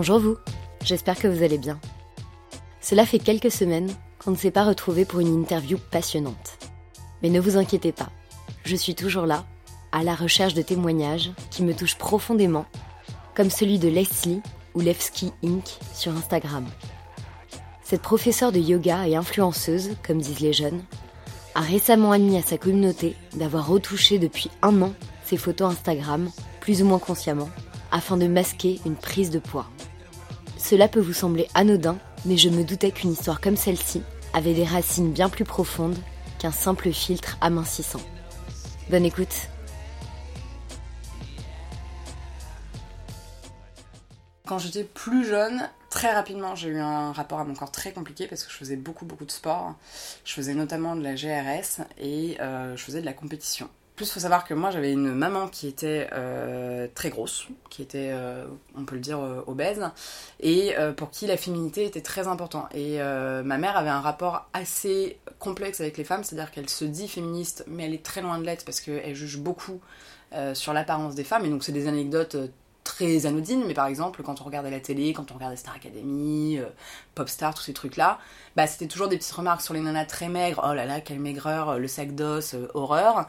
Bonjour vous, j'espère que vous allez bien. Cela fait quelques semaines qu'on ne s'est pas retrouvés pour une interview passionnante. Mais ne vous inquiétez pas, je suis toujours là, à la recherche de témoignages qui me touchent profondément, comme celui de Leslie ou Levski Inc. sur Instagram. Cette professeure de yoga et influenceuse, comme disent les jeunes, a récemment admis à sa communauté d'avoir retouché depuis un an ses photos Instagram, plus ou moins consciemment, afin de masquer une prise de poids. Cela peut vous sembler anodin, mais je me doutais qu'une histoire comme celle-ci avait des racines bien plus profondes qu'un simple filtre amincissant. Bonne écoute Quand j'étais plus jeune, très rapidement, j'ai eu un rapport à mon corps très compliqué parce que je faisais beaucoup, beaucoup de sport. Je faisais notamment de la GRS et euh, je faisais de la compétition. Plus, il faut savoir que moi, j'avais une maman qui était euh, très grosse, qui était, euh, on peut le dire, obèse, et pour qui la féminité était très importante. Et ma mère avait un rapport assez complexe avec les femmes, c'est-à-dire qu'elle se dit féministe, mais elle est très loin de l'être parce qu'elle juge beaucoup sur l'apparence des femmes. Et donc, c'est des anecdotes très anodines, mais par exemple, quand on regardait la télé, quand on regardait Star Academy, euh, Popstar, tous ces trucs-là, bah, c'était toujours des petites remarques sur les nanas très maigres. Oh là là, quelle maigreur, euh, le sac d'os, euh, horreur.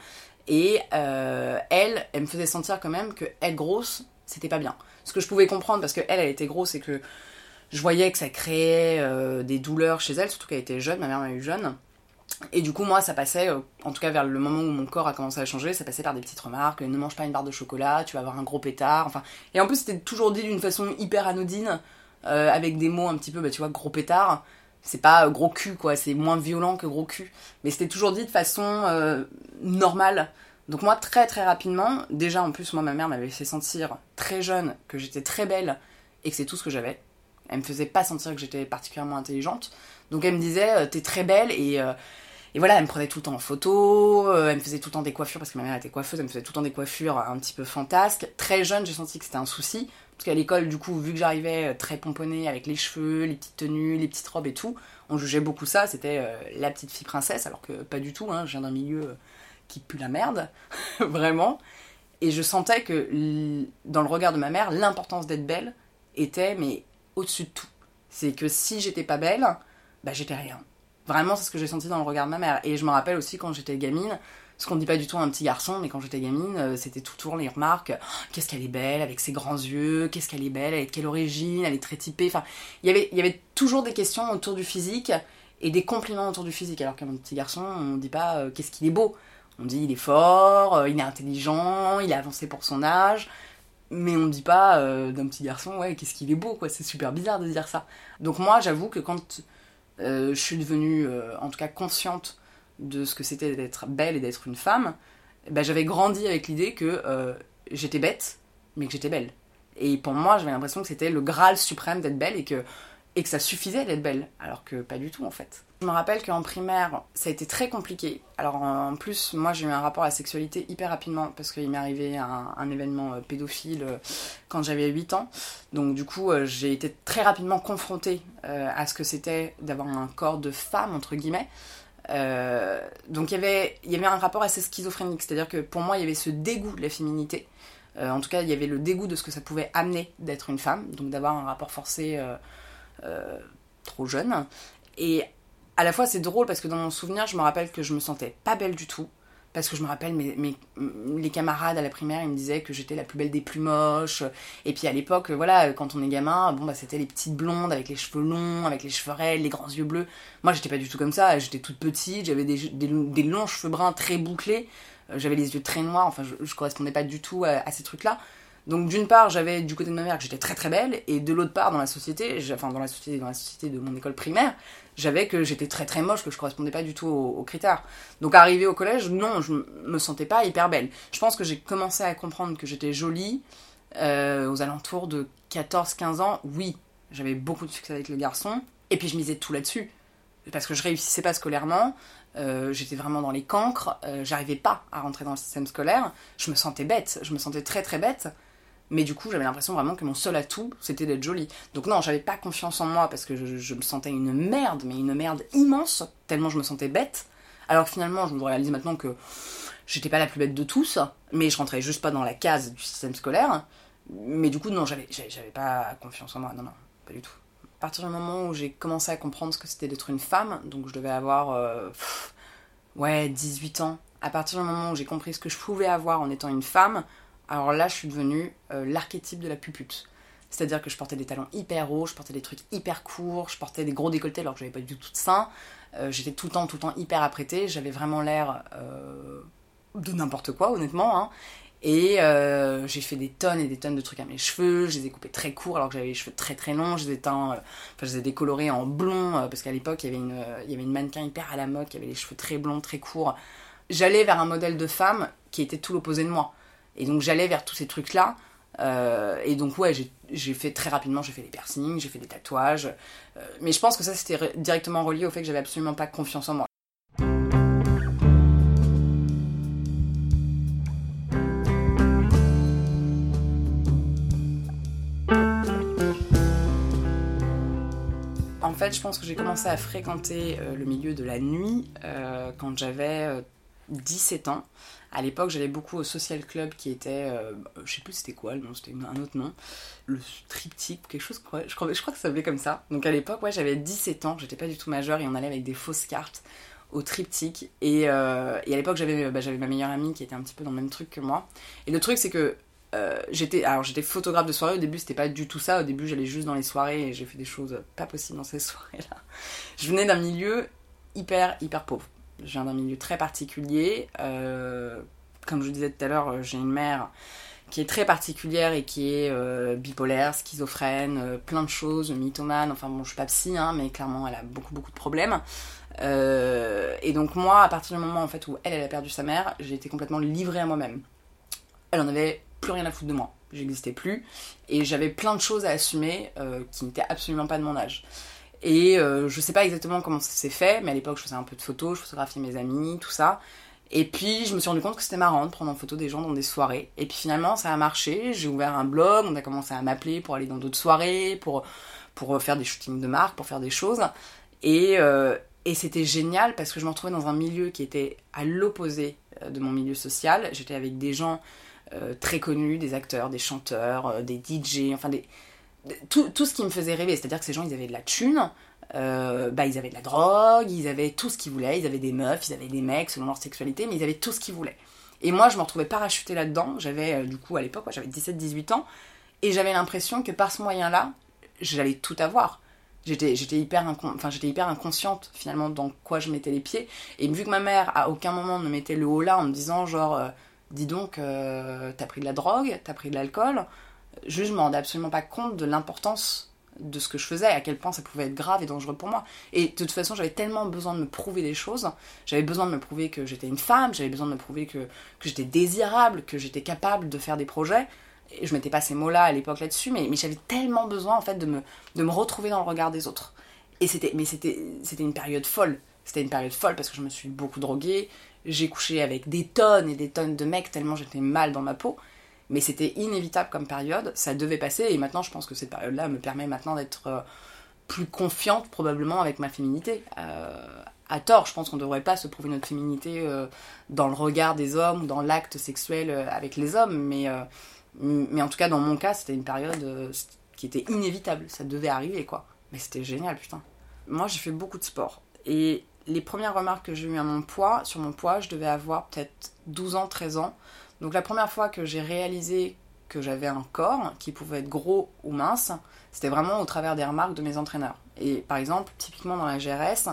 Et elle, elle me faisait sentir quand même que être grosse, c'était pas bien. Ce que je pouvais comprendre, parce qu'elle, elle était grosse et que je voyais que ça créait des douleurs chez elle, surtout qu'elle était jeune, ma mère m'a eu jeune. Et du coup, moi, ça passait, euh, en tout cas vers le moment où mon corps a commencé à changer, ça passait par des petites remarques, ne mange pas une barre de chocolat, tu vas avoir un gros pétard, enfin... Et en plus, c'était toujours dit d'une façon hyper anodine, euh, avec des mots un petit peu, bah, tu vois, gros pétard. C'est pas euh, gros cul, quoi, c'est moins violent que gros cul. Mais c'était toujours dit de façon normale. Donc moi, très très rapidement, déjà en plus, moi, ma mère m'avait fait sentir très jeune que j'étais très belle et que c'est tout ce que j'avais. Elle me faisait pas sentir que j'étais particulièrement intelligente. Donc elle me disait, t'es très belle et et voilà, elle me prenait tout le temps en photo, euh, elle me faisait tout le temps des coiffures, parce que ma mère était coiffeuse, elle me faisait tout le temps des coiffures un petit peu fantasques. Très jeune, j'ai senti que c'était un souci, parce qu'à l'école, du coup, vu que j'arrivais euh, très pomponnée avec les cheveux, les petites tenues, les petites robes et tout, on jugeait beaucoup ça, c'était euh, la petite fille princesse, alors que pas du tout, hein, je viens d'un milieu qui pue la merde, vraiment. Et je sentais que dans le regard de ma mère, l'importance d'être belle était, mais au-dessus de tout. C'est que si j'étais pas belle, bah j'étais rien. Vraiment, c'est ce que j'ai senti dans le regard de ma mère. Et je me rappelle aussi quand j'étais gamine, ce qu'on dit pas du tout à un petit garçon, mais quand j'étais gamine, euh, c'était tout tour les remarques. Qu'est-ce qu'elle est belle avec ses grands yeux, qu'est-ce qu'elle est belle, de quelle origine, elle est très typée. Enfin, il y avait toujours des questions autour du physique et des compliments autour du physique. Alors qu'à un petit garçon, on dit pas euh, qu'est-ce qu'il est beau? On dit il est fort, euh, il est intelligent, il est avancé pour son âge. Mais on ne dit pas d'un petit garçon, ouais, qu'est-ce qu'il est beau. C'est super bizarre de dire ça. Donc moi, j'avoue que quand je suis devenue, en tout cas, consciente de ce que c'était d'être belle et d'être une femme, ben, j'avais grandi avec l'idée que euh, j'étais bête, mais que j'étais belle. Et pour moi, j'avais l'impression que c'était le graal suprême d'être belle et que, et que ça suffisait d'être belle, alors que pas du tout en fait. Je me rappelle qu'en primaire, ça a été très compliqué. Alors en plus, moi j'ai eu un rapport à la sexualité hyper rapidement parce qu'il m'est arrivé un, événement euh, pédophile euh, quand j'avais 8 ans. Donc du coup, j'ai été très rapidement confrontée à ce que c'était d'avoir un corps de femme, entre guillemets. Donc il y, avait, il y avait un rapport assez schizophrénique, c'est-à-dire que pour moi il y avait ce dégoût de la féminité. en tout cas, il y avait le dégoût de ce que ça pouvait amener d'être une femme, donc d'avoir un rapport forcé trop jeune. Et à la fois c'est drôle parce que dans mon souvenir, je me rappelle que je me sentais pas belle du tout. Parce que je me rappelle, mes, les camarades à la primaire, me disaient que j'étais la plus belle des plus moches. Et puis à l'époque, voilà, quand on est gamin, bon, bah, c'était les petites blondes avec les cheveux longs, avec les cheveux raides, les grands yeux bleus. Moi, j'étais pas du tout comme ça. J'étais toute petite, j'avais des, des, longs cheveux bruns très bouclés. Euh, j'avais les yeux très noirs. Enfin, je, je correspondais pas du tout à ces trucs-là. Donc d'une part, j'avais du côté de ma mère que j'étais très très belle, et de l'autre part, dans la société, enfin dans la société, dans la société de mon école primaire, j'avais que j'étais très très moche, que je correspondais pas du tout aux, critères. Donc arrivé au collège, non, je me sentais pas hyper belle. Je pense que j'ai commencé à comprendre que j'étais jolie euh, aux alentours de 14-15 ans. Oui, j'avais beaucoup de succès avec les garçons, et puis je misais tout là-dessus parce que je réussissais pas scolairement. Euh, j'étais vraiment dans les cancres, euh, j'arrivais pas à rentrer dans le système scolaire, je me sentais bête, je me sentais très très bête, mais du coup, j'avais l'impression vraiment que mon seul atout, c'était d'être jolie. Donc non, j'avais pas confiance en moi parce que je, me sentais une merde, mais une merde immense, tellement je me sentais bête. Alors que finalement, je me réalise maintenant que j'étais pas la plus bête de tous, mais je rentrais juste pas dans la case du système scolaire. Mais du coup, non, j'avais, pas confiance en moi, non, non, pas du tout. À partir du moment où j'ai commencé à comprendre ce que c'était d'être une femme, donc je devais avoir, euh, ouais, 18 ans, à partir du moment où j'ai compris ce que je pouvais avoir en étant une femme, alors là, je suis devenue euh, l'archétype de la pupute. C'est-à-dire que je portais des talons hyper hauts, je portais des trucs hyper courts, je portais des gros décolletés alors que j'avais pas du tout de sein. Euh, j'étais tout le temps, tout le temps hyper apprêtée. J'avais vraiment l'air euh, de n'importe quoi, honnêtement. Hein. Et j'ai fait des tonnes et des tonnes de trucs à mes cheveux. Je les ai coupés très courts alors que j'avais les cheveux très très longs. Je les ai teints, enfin, je les ai décolorés en blond parce qu'à l'époque il y avait une, il y avait une mannequin hyper à la mode qui avait les cheveux très blonds, très courts. J'allais vers un modèle de femme qui était tout l'opposé de moi. Et donc j'allais vers tous ces trucs là. et donc ouais, j'ai fait très rapidement, j'ai fait des piercings, j'ai fait des tatouages. mais je pense que ça c'était directement relié au fait que j'avais absolument pas confiance en moi. En fait, je pense que j'ai commencé à fréquenter euh, le milieu de la nuit euh, quand j'avais 17 ans. À l'époque, j'allais beaucoup au Social Club qui était, euh, je sais plus c'était quoi le nom, c'était un autre nom, le triptyque, quelque chose, je crois, que ça s'appelait comme ça. Donc à l'époque, ouais, j'avais 17 ans, j'étais pas du tout majeure et on allait avec des fausses cartes au triptyque. Et, euh, à l'époque, j'avais bah, j'avais ma meilleure amie qui était un petit peu dans le même truc que moi. Et le truc, c'est que euh, j'étais j'étais photographe de soirée au début c'était pas du tout ça au début j'allais juste dans les soirées et j'ai fait des choses pas possibles dans ces soirées là je venais d'un milieu hyper hyper pauvre je viens d'un milieu très particulier. Euh, comme je vous disais tout à l'heure, j'ai une mère qui est très particulière et qui est euh, bipolaire, schizophrène, euh, plein de choses, mythomane. Enfin bon, je suis pas psy, hein, mais clairement, elle a beaucoup beaucoup de problèmes. et donc moi, à partir du moment où elle, elle a perdu sa mère, j'ai été complètement livrée à moi-même. Elle en avait plus rien à foutre de moi. J'existais plus et j'avais plein de choses à assumer qui n'étaient absolument pas de mon âge. Et euh, je sais pas exactement comment ça s'est fait, mais à l'époque je faisais un peu de photos, je photographiais mes amis, tout ça. Et puis je me suis rendu compte que c'était marrant de prendre en photo des gens dans des soirées. Et puis finalement ça a marché, j'ai ouvert un blog, on a commencé à m'appeler pour aller dans d'autres soirées, pour, pour faire des shootings de marque, pour faire des choses. Et, euh, et c'était génial parce que je me retrouvais dans un milieu qui était à l'opposé euh, de mon milieu social. J'étais avec des gens très connus, des acteurs, des chanteurs, des DJ, enfin des, tout, tout, ce qui me faisait rêver, c'est-à-dire que ces gens, ils avaient de la thune, euh, bah, ils avaient de la drogue, ils avaient tout ce qu'ils voulaient, ils avaient des meufs, ils avaient des mecs selon leur sexualité, mais ils avaient tout ce qu'ils voulaient. Et moi, je me retrouvais parachutée là-dedans, j'avais, euh, du coup, à l'époque, j'avais 17-18 ans, et j'avais l'impression que par ce moyen-là, j'allais tout avoir. J'étais, hyper hyper inconsciente, finalement, dans quoi je mettais les pieds. Et vu que ma mère, à aucun moment, ne mettait le haut là en me disant, genre, euh, dis donc, t'as pris de la drogue, t'as pris de l'alcool, Je me rendais absolument pas compte de l'importance de ce que je faisais, à quel point ça pouvait être grave et dangereux pour moi. Et de toute façon, j'avais tellement besoin de me prouver des choses. J'avais besoin de me prouver que j'étais une femme, j'avais besoin de me prouver que, que j'étais désirable, que j'étais capable de faire des projets. Et je mettais pas ces mots-là à l'époque là-dessus, mais, mais j'avais tellement besoin en fait de me, de me retrouver dans le regard des autres. Et c'était, mais c'était, c'était une période folle. C'était une période folle parce que je me suis beaucoup droguée. J'ai couché avec des tonnes et des tonnes de mecs tellement j'étais mal dans ma peau mais c'était inévitable comme période, ça devait passer, et maintenant je pense que cette période-là me permet maintenant d'être euh, plus confiante probablement avec ma féminité. Euh, à tort, je pense qu'on ne devrait pas se prouver notre féminité euh, dans le regard des hommes dans l'acte sexuel avec les hommes, mais, mais en tout cas dans mon cas c'était une période qui était inévitable, ça devait arriver quoi. Mais c'était génial, putain. Moi j'ai fait beaucoup de sport, et les premières remarques que j'ai eues à mon poids, sur mon poids, je devais avoir peut-être 12 ans, 13 ans. Donc la première fois que j'ai réalisé que j'avais un corps qui pouvait être gros ou mince, c'était vraiment au travers des remarques de mes entraîneurs. Et par exemple, typiquement dans la GRS,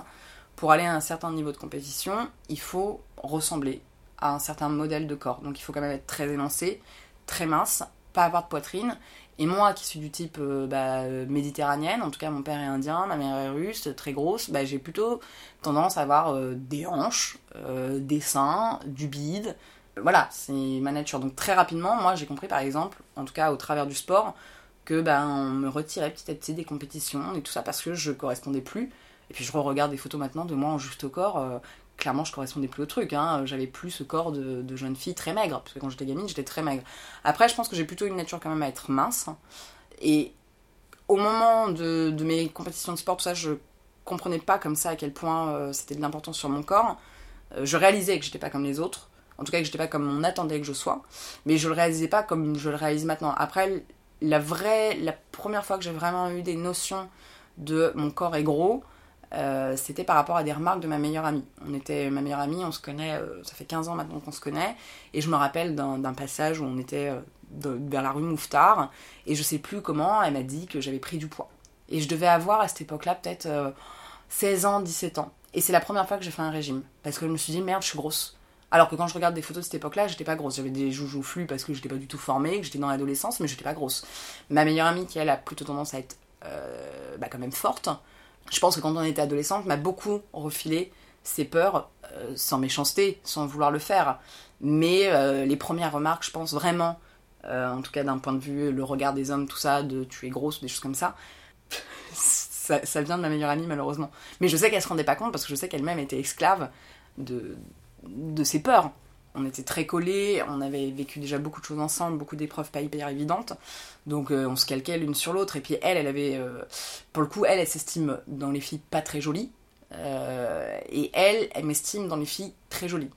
pour aller à un certain niveau de compétition, il faut ressembler à un certain modèle de corps. Donc il faut quand même être très élancé, très mince, pas avoir de poitrine. Et moi, qui suis du type euh, bah, méditerranéenne, en tout cas mon père est indien, ma mère est russe, très grosse, bah, j'ai plutôt tendance à avoir euh, des hanches, euh, des seins, du bide, voilà, c'est ma nature. Donc très rapidement, moi j'ai compris par exemple, en tout cas au travers du sport, que ben on me retirait petit à petit des compétitions et tout ça parce que je correspondais plus. Et puis je re-regarde des photos maintenant de moi en juste au corps. Euh, clairement, je correspondais plus au truc. Hein. J'avais plus ce corps de, jeune fille très maigre. Parce que quand j'étais gamine, j'étais très maigre. Après, je pense que j'ai plutôt une nature quand même à être mince. Et au moment de, mes compétitions de sport, tout ça, je comprenais pas comme ça à quel point euh, c'était de l'importance sur mon corps. Euh, je réalisais que j'étais pas comme les autres. En tout cas, que j'étais pas comme on attendait que je sois. Mais je le réalisais pas comme je le réalise maintenant. Après, la vraie, la première fois que j'ai vraiment eu des notions de mon corps est gros, euh, c'était par rapport à des remarques de ma meilleure amie. On était ma meilleure amie, on se connaît, euh, ça fait 15 ans maintenant qu'on se connaît, et je me rappelle d'un passage où on était euh, vers la rue Mouffetard, et je sais plus comment, elle m'a dit que j'avais pris du poids. Et je devais avoir à cette époque-là peut-être 16 ans, 17 ans. Et c'est la première fois que j'ai fait un régime, parce que je me suis dit merde, je suis grosse. Alors que quand je regarde des photos de cette époque-là, j'étais pas grosse. J'avais des joujoux flus parce que j'étais pas du tout formée, que j'étais dans l'adolescence, mais j'étais pas grosse. Ma meilleure amie, qui elle a plutôt tendance à être bah, quand même forte, je pense que quand on était adolescente, m'a beaucoup refilé ses peurs, euh, sans méchanceté, sans vouloir le faire. Mais euh, les premières remarques, je pense vraiment, euh, en tout cas d'un point de vue, le regard des hommes, tout ça, de tu es grosse, des choses comme ça, ça, vient de ma meilleure amie malheureusement. Mais je sais qu'elle se rendait pas compte parce que je sais qu'elle-même était esclave de, de ses peurs on était très collés, on avait vécu déjà beaucoup de choses ensemble, beaucoup d'épreuves pas hyper évidentes, donc euh, on se calquait l'une sur l'autre. Et puis elle, elle avait, euh, pour le coup, elle, elle s'estime dans les filles pas très jolies, euh, et elle, elle m'estime dans les filles très jolies.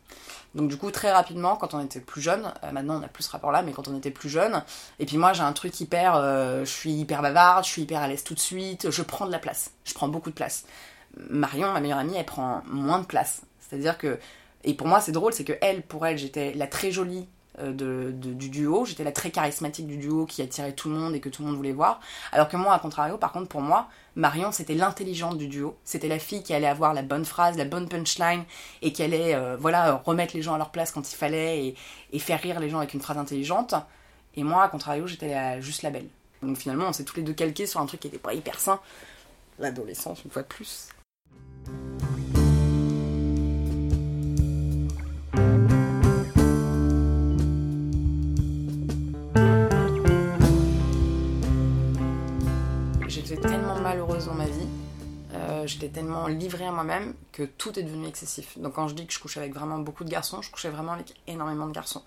Donc du coup, très rapidement, quand on était plus jeune, maintenant on a plus ce rapport-là, mais quand on était plus jeune, et puis moi j'ai un truc hyper, je suis hyper bavarde, je suis hyper à l'aise tout de suite, je prends de la place, je prends beaucoup de place. Marion, ma meilleure amie, elle prend moins de place. C'est-à-dire que et pour moi, c'est drôle, c'est que elle, pour elle, j'étais la très jolie euh, du duo, j'étais la très charismatique du duo qui attirait tout le monde et que tout le monde voulait voir. Alors que moi, à contrario, par contre, pour moi, Marion, c'était l'intelligente du duo. C'était la fille qui allait avoir la bonne phrase, la bonne punchline et qui allait, euh, voilà, remettre les gens à leur place quand il fallait et, et, faire rire les gens avec une phrase intelligente. Et moi, à contrario, j'étais juste la belle. Donc finalement, on s'est tous les deux calqués sur un truc qui était pas hyper sain. L'adolescence, une fois de plus. Malheureuse dans ma vie. Euh, j'étais tellement livrée à moi-même que tout est devenu excessif. Donc quand je dis que je couche avec vraiment beaucoup de garçons, je couchais vraiment avec énormément de garçons.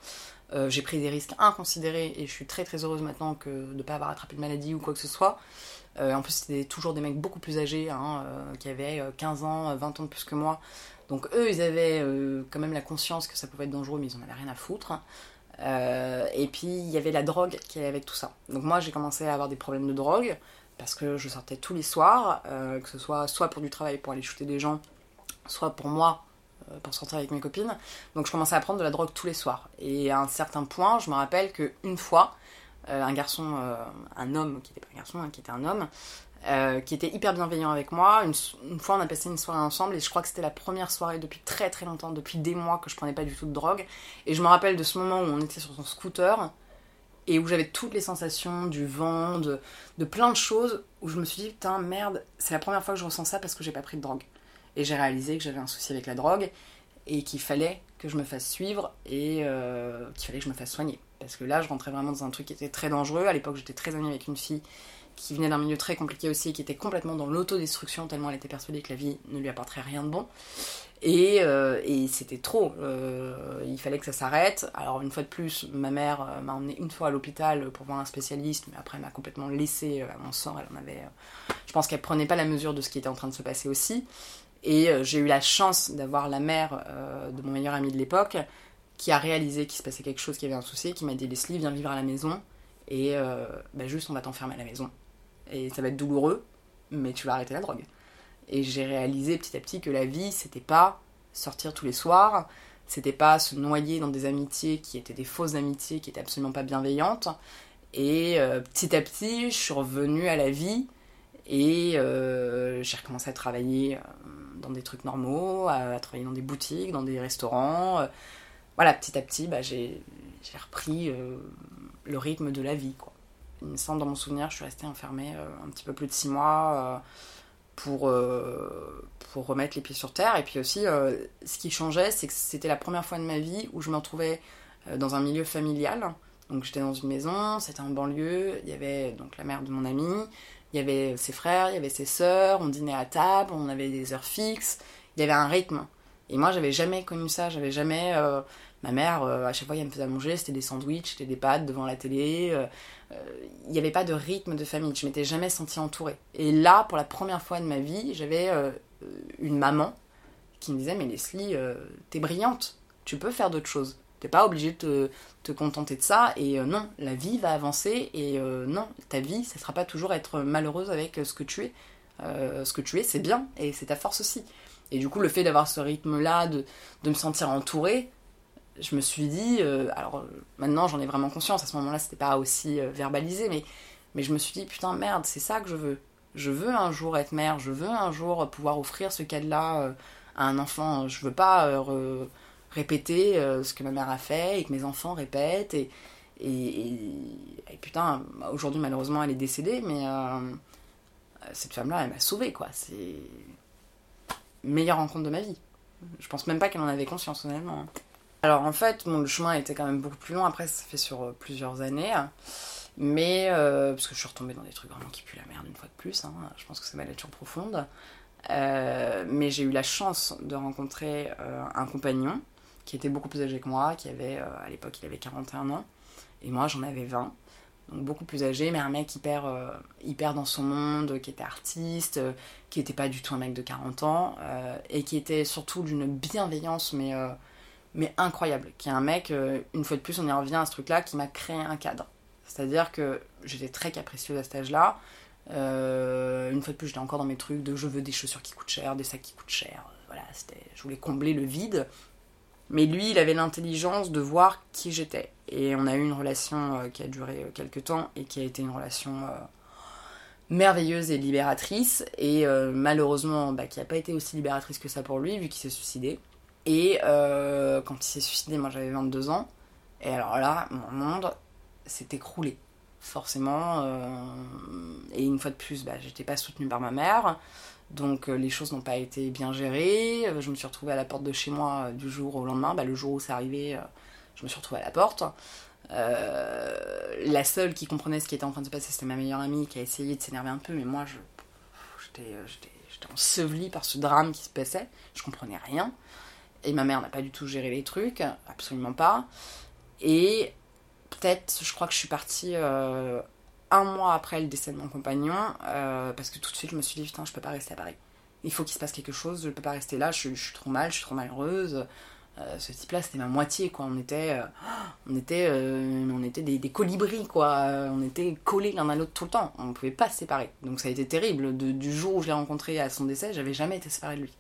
Euh, j'ai pris des risques inconsidérés et je suis très très heureuse maintenant de ne pas avoir attrapé de maladie ou quoi que ce soit. Euh, en plus, c'était toujours des mecs beaucoup plus âgés, hein, qui avaient 15 ans, 20 ans de plus que moi. Donc eux, ils avaient quand même la conscience que ça pouvait être dangereux, mais ils en avaient rien à foutre. et puis, il y avait la drogue qui allait avec tout ça. Donc moi, j'ai commencé à avoir des problèmes de drogue parce que je sortais tous les soirs, euh, que ce soit soit pour du travail pour aller shooter des gens, soit pour moi euh, pour sortir avec mes copines. Donc je commençais à prendre de la drogue tous les soirs. Et à un certain point, je me rappelle qu'une fois, euh, un garçon, un homme qui n'était pas un garçon, hein, qui était un homme, qui était hyper bienveillant avec moi. Une, une, fois, on a passé une soirée ensemble et je crois que c'était la première soirée depuis très très longtemps, depuis des mois que je prenais pas du tout de drogue. Et je me rappelle de ce moment où on était sur son scooter et où j'avais toutes les sensations du vent, de, plein de choses, où je me suis dit, putain, merde, c'est la première fois que je ressens ça parce que j'ai pas pris de drogue. Et j'ai réalisé que j'avais un souci avec la drogue et qu'il fallait que je me fasse suivre et euh, qu'il fallait que je me fasse soigner. Parce que là, je rentrais vraiment dans un truc qui était très dangereux. À l'époque, j'étais très amie avec une fille qui venait d'un milieu très compliqué aussi qui était complètement dans l'autodestruction tellement elle était persuadée que la vie ne lui apporterait rien de bon. Euh, et, c'était trop. Euh, il fallait que ça s'arrête. Alors, une fois de plus, ma mère euh, m'a emmené une fois à l'hôpital pour voir un spécialiste, mais après, elle m'a complètement laissé à mon sort. Elle en avait. je pense qu'elle prenait pas la mesure de ce qui était en train de se passer aussi. Et j'ai eu la chance d'avoir la mère de mon meilleur ami de l'époque qui a réalisé qu'il se passait quelque chose, qu'il y avait un souci, qui m'a dit Leslie, viens vivre à la maison. Et bah, juste, on va t'enfermer à la maison. Et ça va être douloureux, mais tu vas arrêter la drogue. Et j'ai réalisé petit à petit que la vie, c'était pas sortir tous les soirs, c'était pas se noyer dans des amitiés qui étaient des fausses amitiés, qui étaient absolument pas bienveillantes. Et euh, petit à petit, je suis revenue à la vie et euh, j'ai recommencé à travailler euh, dans des trucs normaux, à, travailler dans des boutiques, dans des restaurants. voilà, petit à petit, bah, j'ai repris le rythme de la vie. Quoi. Il me semble, dans mon souvenir, je suis restée enfermée un petit peu plus de six mois pour, euh, pour remettre les pieds sur terre. Et puis aussi, euh, ce qui changeait, c'est que c'était la première fois de ma vie où je me retrouvais euh, dans un milieu familial. Donc j'étais dans une maison, c'était en banlieue, il y avait donc la mère de mon ami, il y avait ses frères, il y avait ses sœurs, on dînait à table, on avait des heures fixes, il y avait un rythme. Et moi, j'avais jamais connu ça, j'avais jamais Ma mère, à chaque fois qu'elle me faisait manger, c'était des sandwichs, c'était des pâtes devant la télé. Il n'y avait pas de rythme de famille. Je m'étais jamais sentie entourée. Et là, pour la première fois de ma vie, j'avais une maman qui me disait Mais Leslie, t'es brillante, tu peux faire d'autres choses. T'es pas obligé de te, contenter de ça. Et euh, non, la vie va avancer. Et euh, non, ta vie, ça sera pas toujours être malheureuse avec ce que tu es. ce que tu es, c'est bien. Et c'est ta force aussi. Et du coup, le fait d'avoir ce rythme-là, de, de, me sentir entourée, je me suis dit. alors maintenant, j'en ai vraiment conscience. À ce moment-là, c'était pas aussi verbalisé. Mais, mais je me suis dit, putain, merde, c'est ça que je veux. Je veux un jour être mère. Je veux un jour pouvoir offrir ce cadre-là à un enfant. Je veux pas répéter euh, ce que ma mère a fait et que mes enfants répètent. Et, et, putain, aujourd'hui malheureusement elle est décédée, mais euh, cette femme-là, elle m'a sauvée, quoi. C'est meilleure rencontre de ma vie. Je pense même pas qu'elle en avait conscience, honnêtement. Alors en fait, mon le chemin était quand même beaucoup plus long. Après, ça fait sur euh, plusieurs années. Mais, parce que je suis retombée dans des trucs vraiment qui puent la merde une fois de plus. Hein. Je pense que c'est ma nature profonde. mais j'ai eu la chance de rencontrer un compagnon qui était beaucoup plus âgé que moi, qui avait, euh, à l'époque, il avait 41 ans, et moi j'en avais 20. Donc beaucoup plus âgé, mais un mec hyper, euh, hyper dans son monde, qui était artiste, euh, qui n'était pas du tout un mec de 40 ans, et qui était surtout d'une bienveillance, mais, mais incroyable. Qui est un mec, une fois de plus, on y revient à ce truc-là, qui m'a créé un cadre. C'est-à-dire que j'étais très capricieuse à cet âge-là. une fois de plus, j'étais encore dans mes trucs de je veux des chaussures qui coûtent cher, des sacs qui coûtent cher. Voilà, je voulais combler le vide. Mais lui, il avait l'intelligence de voir qui j'étais. Et on a eu une relation euh, qui a duré euh, quelques temps et qui a été une relation euh, merveilleuse et libératrice. Et malheureusement, bah, qui n'a pas été aussi libératrice que ça pour lui, vu qu'il s'est suicidé. Et quand il s'est suicidé, moi j'avais 22 ans. Et alors là, mon monde s'est écroulé. Forcément. et une fois de plus, bah, j'étais pas soutenue par ma mère. Donc euh, les choses n'ont pas été bien gérées. Euh, je me suis retrouvée à la porte de chez moi euh, du jour au lendemain. Bah, le jour où c'est arrivé, je me suis retrouvée à la porte. la seule qui comprenait ce qui était en train de se passer, c'était ma meilleure amie qui a essayé de s'énerver un peu, mais moi, j'étais ensevelie par ce drame qui se passait. Je comprenais rien. Et ma mère n'a pas du tout géré les trucs, absolument pas. Et peut-être, je crois que je suis partie un mois après le décès de mon compagnon, euh, parce que tout de suite je me suis dit putain je peux pas rester à Paris. Il faut qu'il se passe quelque chose, je peux pas rester là, je, suis trop mal, je suis trop malheureuse. Euh, ce type-là, c'était ma moitié, quoi. On était, euh, on était, on était des, colibris, quoi. On était collés l'un à l'autre tout le temps. On ne pouvait pas se séparer. Donc ça a été terrible. du jour où je l'ai rencontré à son décès, j'avais jamais été séparée de lui.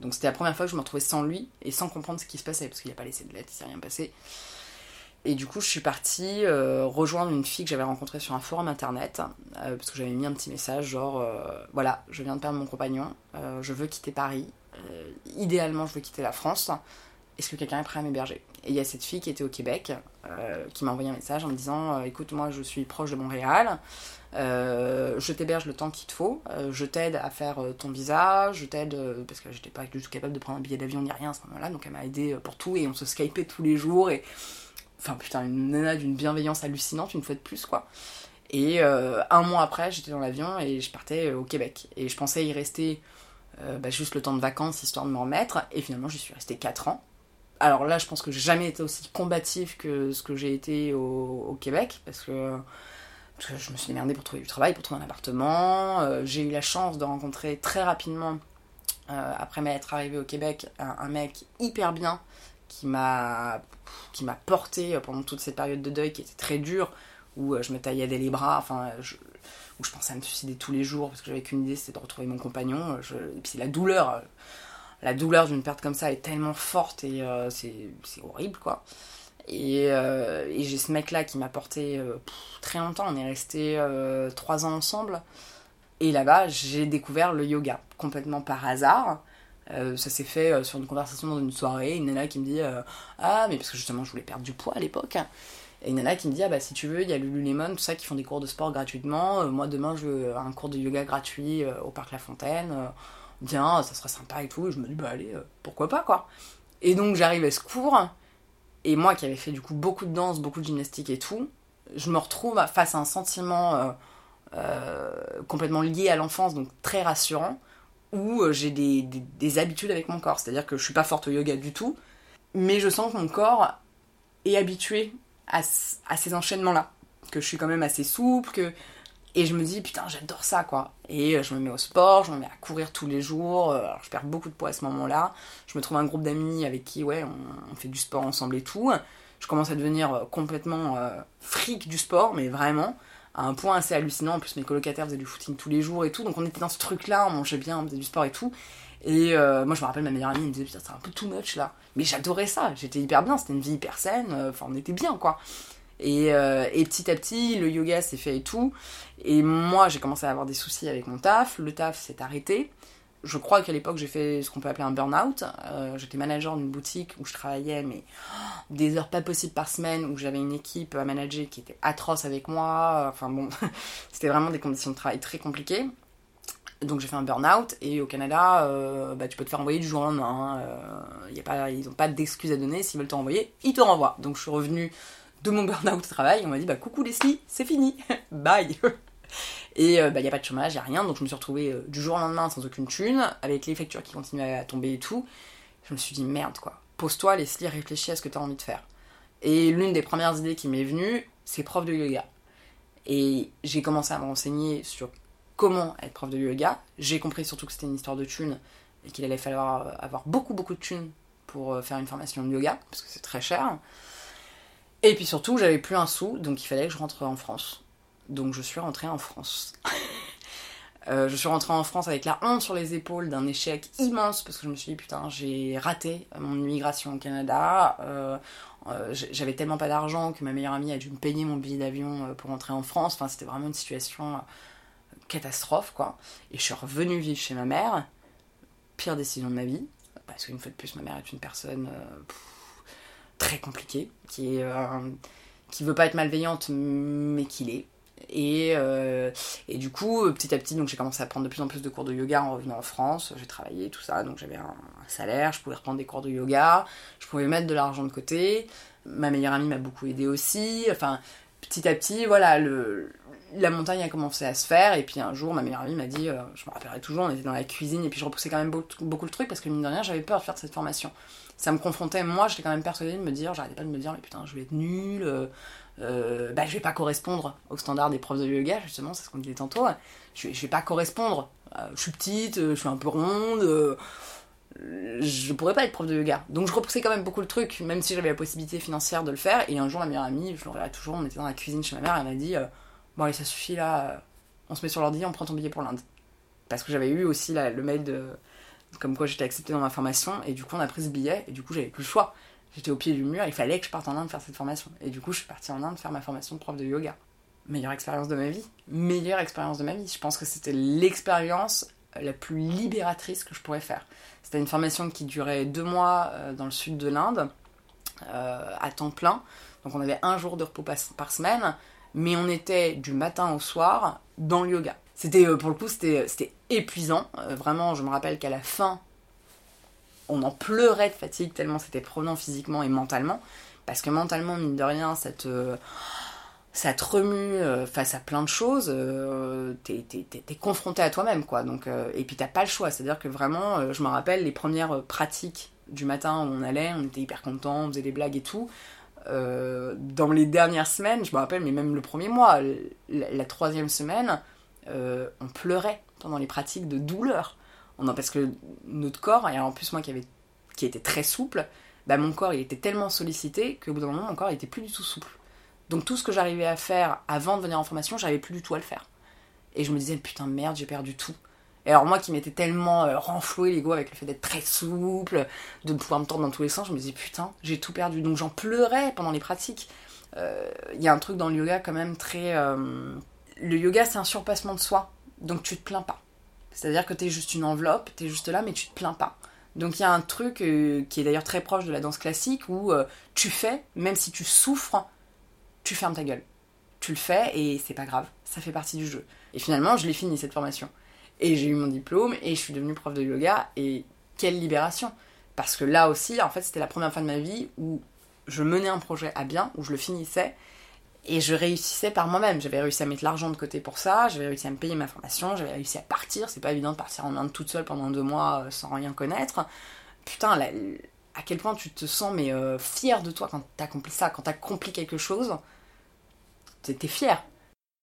Donc c'était la première fois que je me retrouvais sans lui et sans comprendre ce qui se passait, parce qu'il n'a pas laissé de lettre, il s'est rien passé. Et du coup, je suis partie euh, rejoindre une fille que j'avais rencontrée sur un forum internet, euh, parce que j'avais mis un petit message genre euh, voilà, je viens de perdre mon compagnon, je veux quitter Paris, idéalement je veux quitter la France, est-ce que quelqu'un est prêt à m'héberger? Et il y a cette fille qui était au Québec, qui m'a envoyé un message en me disant écoute, moi je suis proche de Montréal, je t'héberge le temps qu'il te faut, je t'aide à faire ton visa, je t'aide, parce que j'étais pas du tout capable de prendre un billet d'avion ni rien à ce moment-là, donc elle m'a aidé pour tout et on se skypait tous les jours et Enfin, putain, une nana d'une bienveillance hallucinante, une fois de plus, quoi. Et euh, un mois après, j'étais dans l'avion et je partais euh, au Québec. Et je pensais y rester euh, bah, juste le temps de vacances, histoire de me remettre. Et finalement, j'y suis restée 4 ans. Alors là, je pense que j'ai jamais été aussi combatif que ce que j'ai été au, Québec, parce que, je me suis démerdée pour trouver du travail, pour trouver un appartement. j'ai eu la chance de rencontrer très rapidement, après m'être arrivée au Québec, un mec hyper bien, qui m'a qui m'a porté pendant toute cette période de deuil qui était très dure où euh, je me taillais les bras enfin où je pensais à me suicider tous les jours parce que j'avais qu'une idée c'était de retrouver mon compagnon et puis c'est la douleur euh, la douleur d'une perte comme ça est tellement forte et euh, c'est horrible quoi et, et j'ai ce mec là qui m'a porté très longtemps on est resté trois ans ensemble et là-bas j'ai découvert le yoga complètement par hasard euh, ça s'est fait euh, sur une conversation dans une soirée. Une nana qui me dit euh, Ah, mais parce que justement, je voulais perdre du poids à l'époque. Et une nana qui me dit Ah, bah si tu veux, il y a Lululemon, tout ça, qui font des cours de sport gratuitement. moi, demain, je veux un cours de yoga gratuit au parc La Fontaine. Bien, ça serait sympa et tout. Et je me dis Bah allez, pourquoi pas, quoi. Et donc, j'arrive à ce cours. Et moi, qui avais fait du coup beaucoup de danse, beaucoup de gymnastique et tout, je me retrouve face à un sentiment complètement lié à l'enfance, donc très rassurant où euh, j'ai des, habitudes avec mon corps. C'est-à-dire que je suis pas forte au yoga du tout, mais je sens que mon corps est habitué à, ces enchaînements-là. Que je suis quand même assez souple, que Et je me dis, putain, j'adore ça, quoi. Et euh, je me mets au sport, je me mets à courir tous les jours. Euh, Alors, je perds beaucoup de poids à ce moment-là. Je me trouve un groupe d'amis avec qui, ouais, on, fait du sport ensemble et tout. Je commence à devenir euh, complètement euh, fric du sport, mais vraiment, à un point assez hallucinant. En plus, mes colocataires faisaient du footing tous les jours et tout. Donc, on était dans ce truc-là, on mangeait bien, on faisait du sport et tout. Et moi, je me rappelle, ma meilleure amie me disait, putain, c'est un peu too much là. Mais j'adorais ça, j'étais hyper bien, c'était une vie hyper saine. Enfin, on était bien, quoi. Et, euh, et, petit à petit, le yoga s'est fait et tout. Et moi, j'ai commencé à avoir des soucis avec mon taf. Le taf s'est arrêté. Je crois qu'à l'époque, j'ai fait ce qu'on peut appeler un burn-out. Euh, J'étais manager d'une boutique où je travaillais, mais des heures pas possibles par semaine, où j'avais une équipe à manager qui était atroce avec moi. Enfin bon, c'était vraiment des conditions de travail très compliquées. Donc j'ai fait un burn-out et au Canada, euh, bah, tu peux te faire envoyer du jour au lendemain. Hein. Y a pas, ils n'ont pas d'excuses à donner. S'ils veulent te renvoyer, ils te renvoient. Donc je suis revenue de mon burn-out au travail, on m'a dit bah coucou Leslie, c'est fini, bye. Et il euh, bah, n'y a pas de chômage, il a rien, donc je me suis retrouvée euh, du jour au lendemain sans aucune thune, avec les factures qui continuaient à tomber et tout. Je me suis dit merde quoi, pose-toi Leslie, réfléchis à ce que tu envie de faire. Et l'une des premières idées qui m'est venue, c'est prof de yoga. Et j'ai commencé à me renseigner sur comment être prof de yoga. J'ai compris surtout que c'était une histoire de thunes et qu'il allait falloir avoir beaucoup beaucoup de thunes pour euh, faire une formation de yoga, parce que c'est très cher. Et puis surtout, j'avais plus un sou, donc il fallait que je rentre en France. Donc je suis rentrée en France. euh, je suis rentrée en France avec la honte sur les épaules d'un échec immense, parce que je me suis dit, putain, j'ai raté mon immigration au Canada. Euh, euh, j'avais tellement pas d'argent que ma meilleure amie a dû me payer mon billet d'avion pour rentrer en France. Enfin, c'était vraiment une situation catastrophe, quoi. Et je suis revenue vivre chez ma mère. Pire décision de ma vie, parce qu'une fois de plus, ma mère est une personne... très compliqué, qui est, euh, qui veut pas être malveillante, mais qui l'est. Et, euh, et du coup, petit à petit, donc j'ai commencé à prendre de plus en plus de cours de yoga en revenant en France. J'ai travaillé, tout ça, donc j'avais un, un, salaire, je pouvais reprendre des cours de yoga, je pouvais mettre de l'argent de côté. Ma meilleure amie m'a beaucoup aidé aussi. Enfin, petit à petit, voilà, le, la montagne a commencé à se faire. Et puis un jour, ma meilleure amie m'a dit, euh, je me rappellerai toujours, on était dans la cuisine, et puis je repoussais quand même beaucoup, beaucoup le truc parce que mine de rien, j'avais peur de faire cette formation ça me confrontait, moi j'étais quand même persuadée de me dire, j'arrêtais pas de me dire, mais putain, je vais être nulle, euh, euh, bah je vais pas correspondre aux standards des profs de yoga, justement, c'est ce qu'on disait tantôt, je vais, je vais pas correspondre, euh, je suis petite, je suis un peu ronde, je pourrais pas être prof de yoga. Donc je repoussais quand même beaucoup le truc, même si j'avais la possibilité financière de le faire, et un jour, ma meilleure amie, je l'aurai toujours, on était dans la cuisine chez ma mère, elle m'a dit, bon allez, ça suffit là, on se met sur l'ordi, on prend ton billet pour l'Inde. Parce que j'avais eu aussi le mail de comme quoi j'étais acceptée dans ma formation, et du coup on a pris ce billet, et du coup j'avais plus le choix. J'étais au pied du mur, il fallait que je parte en Inde faire cette formation. Et du coup je suis partie en Inde faire ma formation de prof de yoga. Meilleure expérience de ma vie. Meilleure expérience de ma vie. Je pense que c'était l'expérience la plus libératrice que je pourrais faire. C'était une formation qui durait deux mois euh, dans le sud de l'Inde, euh, à temps plein. Donc on avait un jour de repos par, semaine, mais on était du matin au soir dans le yoga. C'était, euh, pour le coup, c'était épuisant. Euh, vraiment, je me rappelle qu'à la fin, on en pleurait de fatigue tellement c'était prenant physiquement et mentalement. Parce que mentalement, mine de rien, ça te, ça te remue euh, face à plein de choses. Euh, t'es, confronté à toi-même, quoi. Donc, euh, et puis t'as pas le choix. C'est-à-dire que vraiment, je me rappelle les premières pratiques du matin où on allait, on était hyper contents, on faisait des blagues et tout. dans les dernières semaines, je me rappelle, mais même le premier mois, la, troisième semaine, on pleurait pendant les pratiques de douleur. A, parce que notre corps, et en plus moi qui, avait, qui était très souple, bah mon corps il était tellement sollicité qu'au bout d'un moment mon corps il était plus du tout souple. Donc tout ce que j'arrivais à faire avant de venir en formation, j'arrivais plus du tout à le faire. Et je me disais putain merde j'ai perdu tout. Et alors moi qui m'étais tellement euh, renfloué l'ego avec le fait d'être très souple, de pouvoir me tordre dans tous les sens, je me disais putain j'ai tout perdu. Donc j'en pleurais pendant les pratiques. Il euh, y a un truc dans le yoga quand même très... Euh, le yoga, c'est un surpassement de soi. Donc tu te plains pas. C'est-à-dire que tu es juste une enveloppe, tu es juste là, mais tu te plains pas. Donc il y a un truc euh, qui est d'ailleurs très proche de la danse classique où euh, tu fais, même si tu souffres, tu fermes ta gueule. Tu le fais et c'est pas grave, ça fait partie du jeu. Et finalement, je l'ai fini cette formation. Et j'ai eu mon diplôme et je suis devenue prof de yoga et quelle libération Parce que là aussi, en fait, c'était la première fois de ma vie où je menais un projet à bien, où je le finissais et je réussissais par moi-même. J'avais réussi à mettre l'argent de côté pour ça, j'avais réussi à me payer ma formation, j'avais réussi à partir. C'est pas évident de partir en Inde toute seule pendant deux mois euh, sans rien connaître. Putain, à quel point tu te sens mais euh, fier de toi quand t'as accompli ça, quand t'as accompli quelque chose. T'es fier.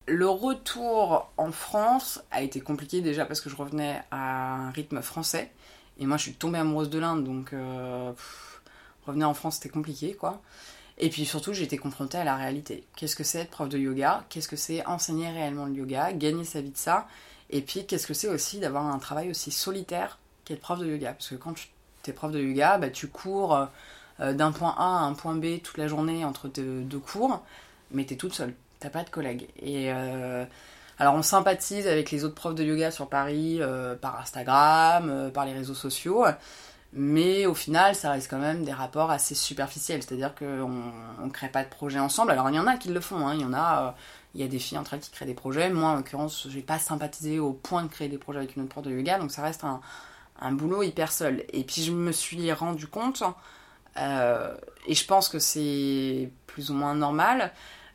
Le retour en France a été compliqué déjà parce que je revenais à un rythme français. Et moi, je suis tombée amoureuse de l'Inde, donc euh, revenir en France, c'était compliqué, quoi. Et puis surtout, j'ai été confrontée à la réalité. Qu'est-ce que c'est être prof de yoga? Qu'est-ce que c'est enseigner réellement le yoga Gagner sa vie de ça? Et puis, qu'est-ce que c'est aussi d'avoir un travail aussi solitaire qu'être prof de yoga? Parce que quand tu es prof de yoga, bah, tu cours euh, d'un point A à un point B toute la journée entre deux, cours, mais tu es toute seule t'as pas de collègues. Et euh, alors on sympathise avec les autres profs de yoga sur Paris euh, par Instagram, euh, par les réseaux sociaux, mais au final ça reste quand même des rapports assez superficiels, c'est-à-dire qu'on on crée pas de projet ensemble. Alors il y en a qui le font, hein. il y en a, il y a des filles entre elles qui créent des projets. Moi en l'occurrence j'ai pas sympathisé au point de créer des projets avec une autre prof de yoga, donc ça reste un, boulot hyper seul. Et puis je me suis rendu compte, et je pense que c'est plus ou moins normal,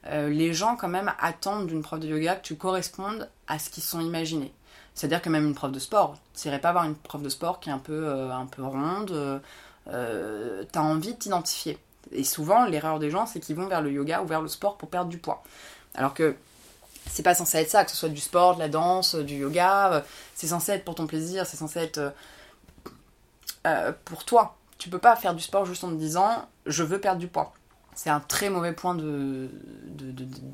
euh, les gens quand même attendent d'une prof de yoga que tu correspondes à ce qu'ils sont imaginés. C'est-à-dire que même une prof de sport, tu n'irais pas avoir une prof de sport qui est un peu, euh, un peu ronde, euh, tu as envie de t'identifier. Et souvent, l'erreur des gens, c'est qu'ils vont vers le yoga ou vers le sport pour perdre du poids. Alors que c'est pas censé être ça, que ce soit du sport, de la danse, du yoga, c'est censé être pour ton plaisir, c'est censé être pour toi. Tu peux pas faire du sport juste en te disant je veux perdre du poids c'est un très mauvais point de,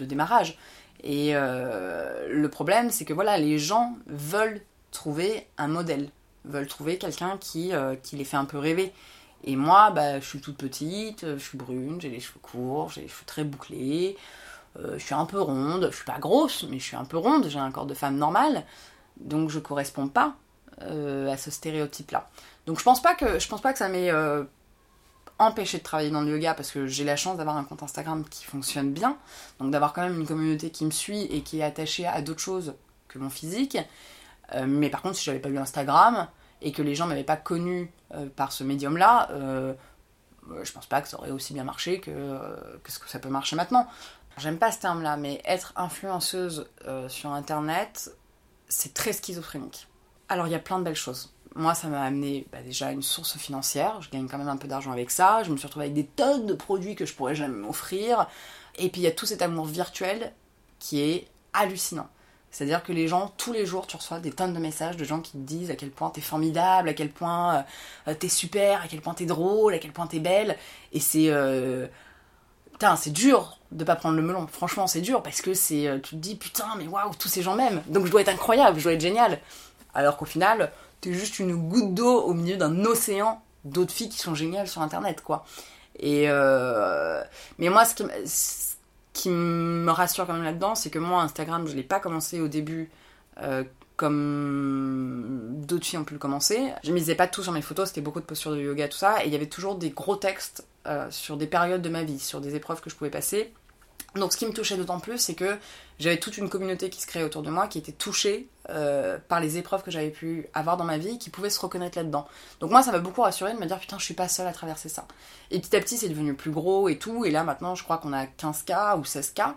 démarrage. Et euh, le problème, c'est que voilà, les gens veulent trouver un modèle, veulent trouver quelqu'un qui, euh, qui les fait un peu rêver. Et moi, bah, je suis toute petite, je suis brune, j'ai les cheveux courts, j'ai les cheveux très bouclés, euh, je suis un peu ronde, je suis pas grosse, mais je suis un peu ronde, j'ai un corps de femme normal, donc je corresponds pas à ce stéréotype-là. Donc je pense pas que je pense pas que ça m'ait empêcher de travailler dans le yoga parce que j'ai la chance d'avoir un compte Instagram qui fonctionne bien, donc d'avoir quand même une communauté qui me suit et qui est attachée à d'autres choses que mon physique. Euh, mais par contre, si j'avais pas eu Instagram et que les gens m'avaient pas connu euh, par ce médium-là, euh, je pense pas que ça aurait aussi bien marché que, que ce que ça peut marcher maintenant. J'aime pas ce terme-là, mais être influenceuse sur Internet, c'est très schizophrénique. Alors il y a plein de belles choses moi, ça m'a amené bah, déjà une source financière. Je gagne quand même un peu d'argent avec ça. Je me suis retrouvée avec des tonnes de produits que je pourrais jamais m'offrir. Et puis il y a tout cet amour virtuel qui est hallucinant. C'est-à-dire que les gens, tous les jours, tu reçois des tonnes de messages de gens qui te disent à quel point t'es formidable, à quel point euh, t'es super, à quel point t'es drôle, à quel point t'es belle. Et c'est. Euh... Putain, c'est dur de pas prendre le melon. Franchement, c'est dur parce que c'est. Euh, tu te dis, putain, mais waouh, tous ces gens m'aiment. Donc je dois être incroyable, je dois être génial. Alors qu'au final, t'es juste une goutte d'eau au milieu d'un océan d'autres filles qui sont géniales sur internet, quoi. Et euh... mais moi, ce qui, me rassure quand même là-dedans, c'est que moi, Instagram, je l'ai pas commencé au début euh, comme d'autres filles ont pu le commencer. Je misais pas tout sur mes photos, c'était beaucoup de postures de yoga, tout ça, et il y avait toujours des gros textes euh, sur des périodes de ma vie, sur des épreuves que je pouvais passer. Donc ce qui me touchait d'autant plus, c'est que j'avais toute une communauté qui se créait autour de moi, qui était touchée euh, par les épreuves que j'avais pu avoir dans ma vie, qui pouvait se reconnaître là-dedans. Donc moi, ça m'a beaucoup rassuré de me dire, putain, je suis pas seule à traverser ça. Et petit à petit, c'est devenu plus gros et tout, et là maintenant, je crois qu'on a 15K ou 16K.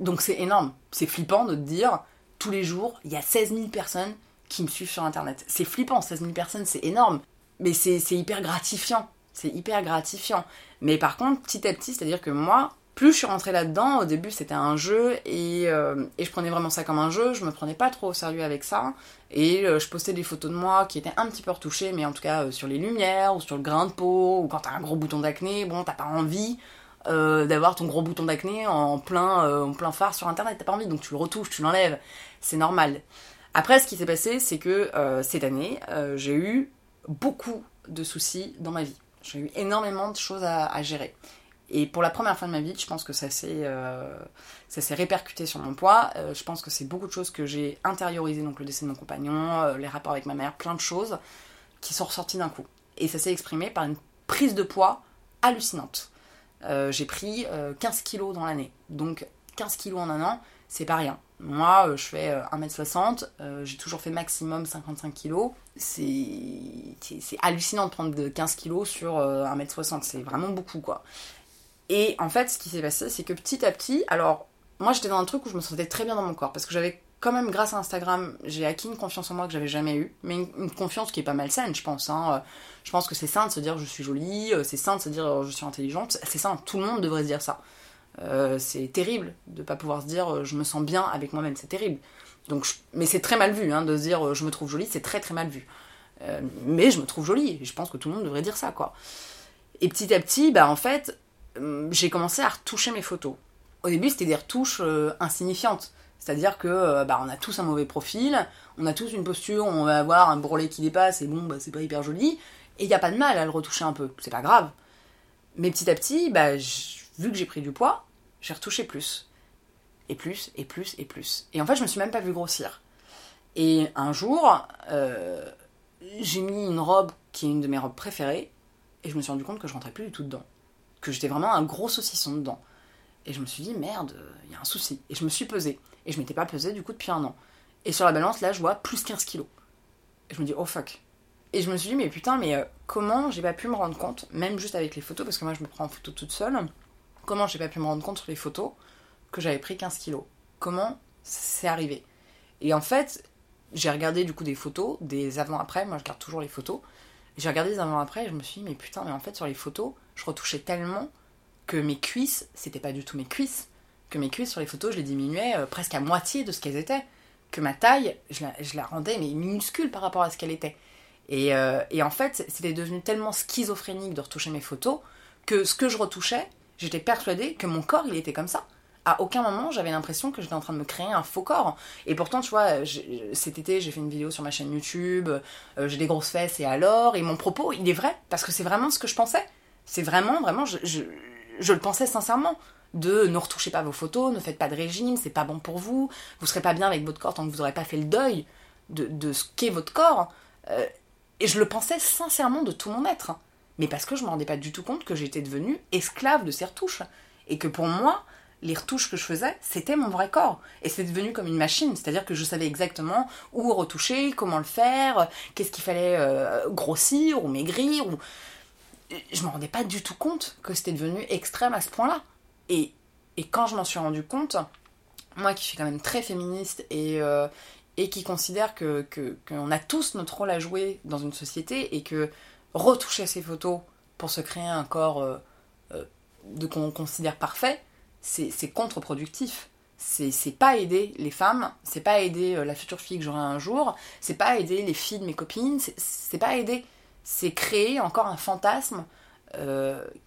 Donc c'est énorme. C'est flippant de te dire, tous les jours, il y a 16 000 personnes qui me suivent sur Internet. C'est flippant, 16 000 personnes, c'est énorme. Mais c'est hyper gratifiant. C'est hyper gratifiant. Mais par contre, petit à petit, c'est-à-dire que moi, plus je suis rentrée là-dedans, au début c'était un jeu euh, et, je prenais vraiment ça comme un jeu, je me prenais pas trop au sérieux avec ça. Et euh, je postais des photos de moi qui étaient un petit peu retouchées mais en tout cas euh, sur les lumières ou sur le grain de peau ou quand t'as un gros bouton d'acné, bon t'as pas envie d'avoir ton gros bouton d'acné en plein, en plein phare sur internet, t'as pas envie donc tu le retouches, tu l'enlèves, c'est normal. Après ce qui s'est passé c'est que cette année j'ai eu beaucoup de soucis dans ma vie, j'ai eu énormément de choses à gérer. Et pour la première fois de ma vie, je pense que ça s'est, euh, répercuté sur mon poids. Euh, je pense que c'est beaucoup de choses que j'ai intériorisées, donc le décès de mon compagnon, euh, les rapports avec ma mère, plein de choses qui sont ressorties d'un coup. Et ça s'est exprimé par une prise de poids hallucinante. j'ai pris 15 kilos dans l'année. Donc 15 kilos en un an, c'est pas rien. Moi, je fais 1m60, j'ai toujours fait maximum 55 kilos. C'est, c'est hallucinant de prendre 15 kilos sur 1m60, c'est vraiment beaucoup quoi. Et en fait, ce qui s'est passé, c'est que petit à petit, alors moi j'étais dans un truc où je me sentais très bien dans mon corps parce que j'avais quand même, grâce à Instagram, j'ai acquis une confiance en moi que j'avais jamais eue, mais une, confiance qui est pas mal saine, je pense. Hein. Je pense que c'est sain de se dire je suis jolie, euh, c'est sain de se dire euh, je suis intelligente, c'est sain, tout le monde devrait se dire ça. Euh, c'est terrible de pas pouvoir se dire je me sens bien avec moi-même, c'est terrible. Donc, mais c'est très mal vu hein, de se dire je me trouve jolie, c'est très très mal vu. mais je me trouve jolie, et je pense que tout le monde devrait dire ça, quoi. Et petit à petit, bah en fait, j'ai commencé à retoucher mes photos. Au début, c'était des retouches insignifiantes. C'est-à-dire que bah, on a tous un mauvais profil, on a tous une posture, on va avoir un bourrelet qui dépasse, et bon, bah, c'est pas hyper joli. Et il n'y a pas de mal à le retoucher un peu, c'est pas grave. Mais petit à petit, bah, vu que j'ai pris du poids, j'ai retouché plus. Et plus, et plus, et plus. Et en fait, je me suis même pas vue grossir. Et un jour, euh, j'ai mis une robe qui est une de mes robes préférées, et je me suis rendu compte que je rentrais plus du tout dedans. Que j'étais vraiment un gros saucisson dedans. Et je me suis dit, merde, il y a un souci. Et je me suis pesée. Et je m'étais pas pesée du coup depuis un an. Et sur la balance, là, je vois plus 15 kilos. Et je me dis, oh fuck. Et je me suis dit, mais putain, mais euh, comment j'ai pas pu me rendre compte, même juste avec les photos, parce que moi je me prends en photo toute seule, comment j'ai pas pu me rendre compte sur les photos que j'avais pris 15 kilos? Comment c'est arrivé? Et en fait, j'ai regardé du coup des photos, des avant-après, moi je garde toujours les photos. J'ai regardé des avant-après et je me suis dit, mais putain, mais en fait sur les photos, je retouchais tellement que mes cuisses, c'était pas du tout mes cuisses, que mes cuisses sur les photos, je les diminuais euh, presque à moitié de ce qu'elles étaient. Que ma taille, je la, rendais mais minuscule par rapport à ce qu'elle était. Euh, et, en fait, c'était devenu tellement schizophrénique de retoucher mes photos que ce que je retouchais, j'étais persuadée que mon corps, il était comme ça. À aucun moment, j'avais l'impression que j'étais en train de me créer un faux corps. Et pourtant, tu vois, cet été, j'ai fait une vidéo sur ma chaîne YouTube, euh, j'ai des grosses fesses et alors, et mon propos, il est vrai, parce que c'est vraiment ce que je pensais. C'est vraiment, vraiment, je, je, le pensais sincèrement de ne retouchez pas vos photos, ne faites pas de régime, c'est pas bon pour vous, vous serez pas bien avec votre corps tant que vous n'aurez pas fait le deuil de, de ce qu'est votre corps. Euh, et je le pensais sincèrement de tout mon être. Mais parce que je me rendais pas du tout compte que j'étais devenue esclave de ces retouches. Et que pour moi, les retouches que je faisais, c'était mon vrai corps. Et c'est devenu comme une machine, c'est-à-dire que je savais exactement où retoucher, comment le faire, qu'est-ce qu'il fallait euh, grossir ou maigrir. Ou... Je me rendais pas du tout compte que c'était devenu extrême à ce point-là. Et, quand je m'en suis rendu compte, moi qui suis quand même très féministe et, euh, qui considère que qu'on a tous notre rôle à jouer dans une société et que retoucher ses photos pour se créer un corps euh, euh, de qu'on considère parfait, c'est contre-productif. C'est pas aider les femmes, c'est pas aider la future fille que j'aurai un jour, c'est pas aider les filles de mes copines, c'est pas aider. C'est créer encore un fantasme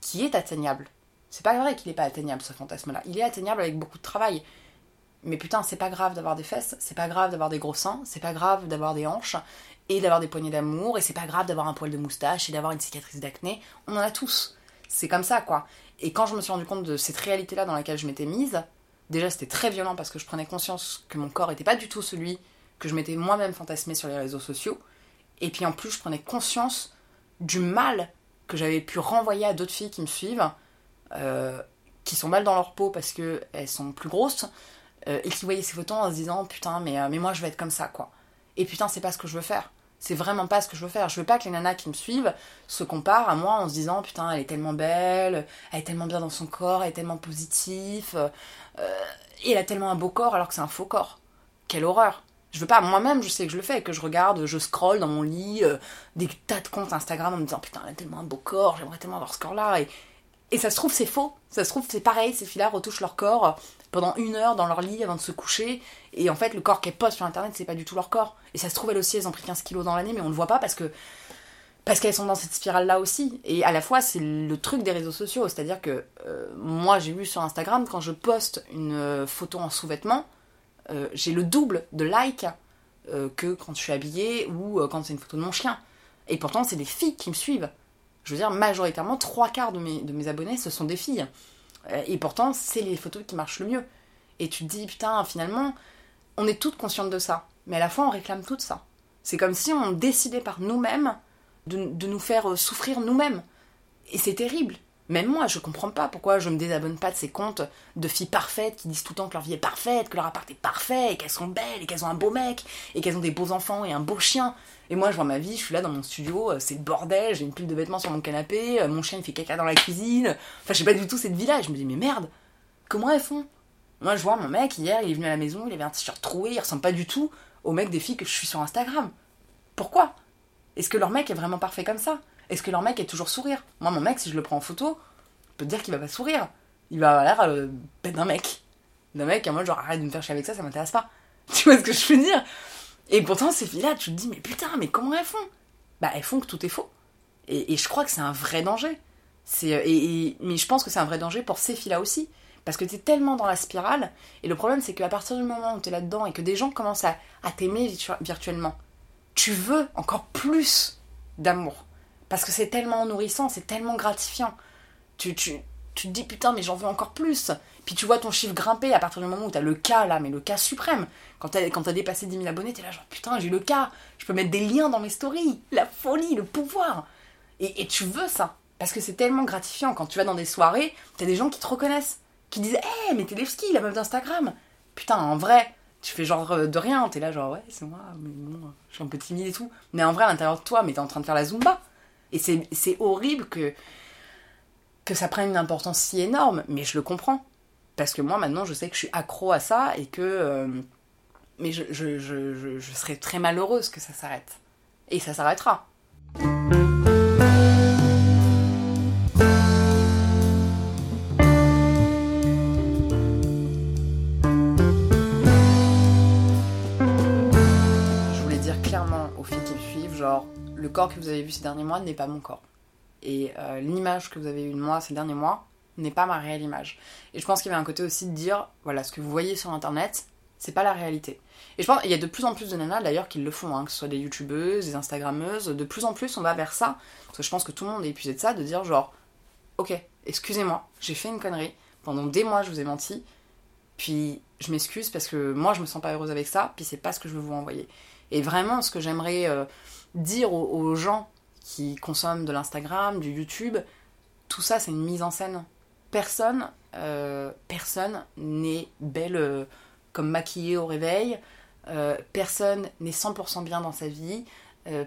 qui est atteignable. C'est pas vrai qu'il n'est pas atteignable ce fantasme-là. Il est atteignable avec beaucoup de travail. Mais putain, c'est pas grave d'avoir des fesses, c'est pas grave d'avoir des gros seins, c'est pas grave d'avoir des hanches et d'avoir des poignées d'amour, et c'est pas grave d'avoir un poil de moustache et d'avoir une cicatrice d'acné. On en a tous. C'est comme ça, quoi. Et quand je me suis rendu compte de cette réalité-là dans laquelle je m'étais mise, déjà c'était très violent parce que je prenais conscience que mon corps n'était pas du tout celui que je m'étais moi-même fantasmé sur les réseaux sociaux. Et puis en plus, je prenais conscience du mal que j'avais pu renvoyer à d'autres filles qui me suivent, euh, qui sont mal dans leur peau parce qu'elles sont plus grosses, euh, et qui voyait ces photos en se disant putain mais, euh, mais moi je vais être comme ça quoi. Et putain c'est pas ce que je veux faire. C'est vraiment pas ce que je veux faire. Je veux pas que les nanas qui me suivent se comparent à moi en se disant putain elle est tellement belle, elle est tellement bien dans son corps, elle est tellement positive, et elle a tellement un beau corps alors que c'est un faux corps. Quelle horreur. Je veux pas, moi-même je sais que je le fais, que je regarde, je scroll dans mon lit des tas de comptes Instagram en me disant putain elle a tellement un beau corps, j'aimerais tellement avoir ce corps là. Et, et ça se trouve c'est faux. Ça se trouve c'est pareil, ces filles-là retouchent leur corps pendant une heure dans leur lit avant de se coucher. Et en fait, le corps qu'elles postent sur internet, c'est pas du tout leur corps. Et ça se trouve, elles aussi, elles ont pris 15 kilos dans l'année, mais on le voit pas parce que. Parce qu'elles sont dans cette spirale-là aussi. Et à la fois, c'est le truc des réseaux sociaux. C'est-à-dire que euh, moi, j'ai vu sur Instagram, quand je poste une euh, photo en sous-vêtements, euh, j'ai le double de likes que quand je suis habillée ou quand c'est une photo de mon chien. Et pourtant, c'est des filles qui me suivent. Je veux dire, majoritairement, trois quarts de mes, de mes abonnés, ce sont des filles. Euh, et pourtant, c'est les photos qui marchent le mieux. Et tu te dis, putain, finalement, on est toutes conscientes de ça. Mais à la fois, on réclame tout ça. C'est comme si on décidait par nous-mêmes de, de, nous faire euh, souffrir nous-mêmes. Et c'est terrible. Même moi, je comprends pas pourquoi je me désabonne pas de ces comptes de filles parfaites qui disent tout le temps que leur vie est parfaite, que leur appart est parfait, qu'elles sont belles, et qu'elles ont un beau mec, et qu'elles ont des beaux enfants et un beau chien. Et moi, je vois ma vie, je suis là dans mon studio, euh, c'est le bordel, j'ai une pile de vêtements sur mon canapé, euh, mon chien fait caca dans la cuisine. Enfin, je sais pas du tout cette vie-là. Je me dis, mais merde, comment elles font? Moi, je vois mon mec, hier, il est venu à la maison, il avait un t-shirt troué, il ressemble pas du tout au mec des filles que je suis sur Instagram. Pourquoi? Est-ce que leur mec est vraiment parfait comme ça? Est-ce que leur mec est toujours sourire Moi, mon mec, si je le prends en photo, je peux te dire qu'il va pas sourire. il va avoir l'air euh, d'un mec. D'un mec, en mode genre arrête de me faire chier avec ça, ça m'intéresse pas. Tu vois ce que je veux dire? Et pourtant, ces filles-là, tu te dis, mais putain, mais comment elles font? Bah, elles font que tout est faux. Et, je crois que c'est un vrai danger. Euh, et, mais je pense que c'est un vrai danger pour ces filles-là aussi. Parce que t'es tellement dans la spirale. Et le problème, c'est qu'à partir du moment où t'es là-dedans et que des gens commencent à, à t'aimer virtuellement, tu veux encore plus d'amour. Parce que c'est tellement nourrissant, c'est tellement gratifiant. Tu, tu, tu te dis putain, mais j'en veux encore plus. Puis tu vois ton chiffre grimper à partir du moment où t'as le cas là, mais le cas suprême. Quand t'as, quand dépassé 10 000 abonnés, t'es là genre putain, j'ai le cas. Je peux mettre des liens dans mes stories. La folie, le pouvoir. Et, tu veux ça. Parce que c'est tellement gratifiant. Quand tu vas dans des soirées, t'as des gens qui te reconnaissent. Qui disent Hé, hey, mais t'es la meuf d'Instagram. Putain, en vrai, tu fais genre euh, de rien. T'es là genre ouais, c'est moi, mais bon, je suis un peu timide et tout. Mais en vrai, à l'intérieur de toi, mais t'es en train de faire la zumba. Et c'est, horrible que, que ça prenne une importance si énorme. Mais je le comprends. Parce que moi, maintenant, je sais que je suis accro à ça et que. Euh, mais je, je, je, je, serais très malheureuse que ça s'arrête. Et ça s'arrêtera. Corps que vous avez vu ces derniers mois n'est pas mon corps. Et euh, l'image que vous avez eue de moi ces derniers mois, n'est pas ma réelle image. Et je pense qu'il y avait un côté aussi de dire, voilà, ce que vous voyez sur internet, c'est pas la réalité. Et je pense qu'il y a de plus en plus de nanas d'ailleurs qui le font, hein, que ce soit des youtubeuses, des instagrammeuses, de plus en plus on va vers ça, parce que je pense que tout le monde est épuisé de ça, de dire genre, ok, excusez-moi, j'ai fait une connerie, pendant des mois je vous ai menti, puis je m'excuse parce que moi je me sens pas heureuse avec ça, puis c'est pas ce que je veux vous envoyer. Et vraiment ce que j'aimerais euh, dire aux gens qui consomment de l'Instagram, du YouTube, tout ça c'est une mise en scène. Personne, euh, personne n'est belle euh, comme maquillée au réveil, euh, personne n'est 100% bien dans sa vie,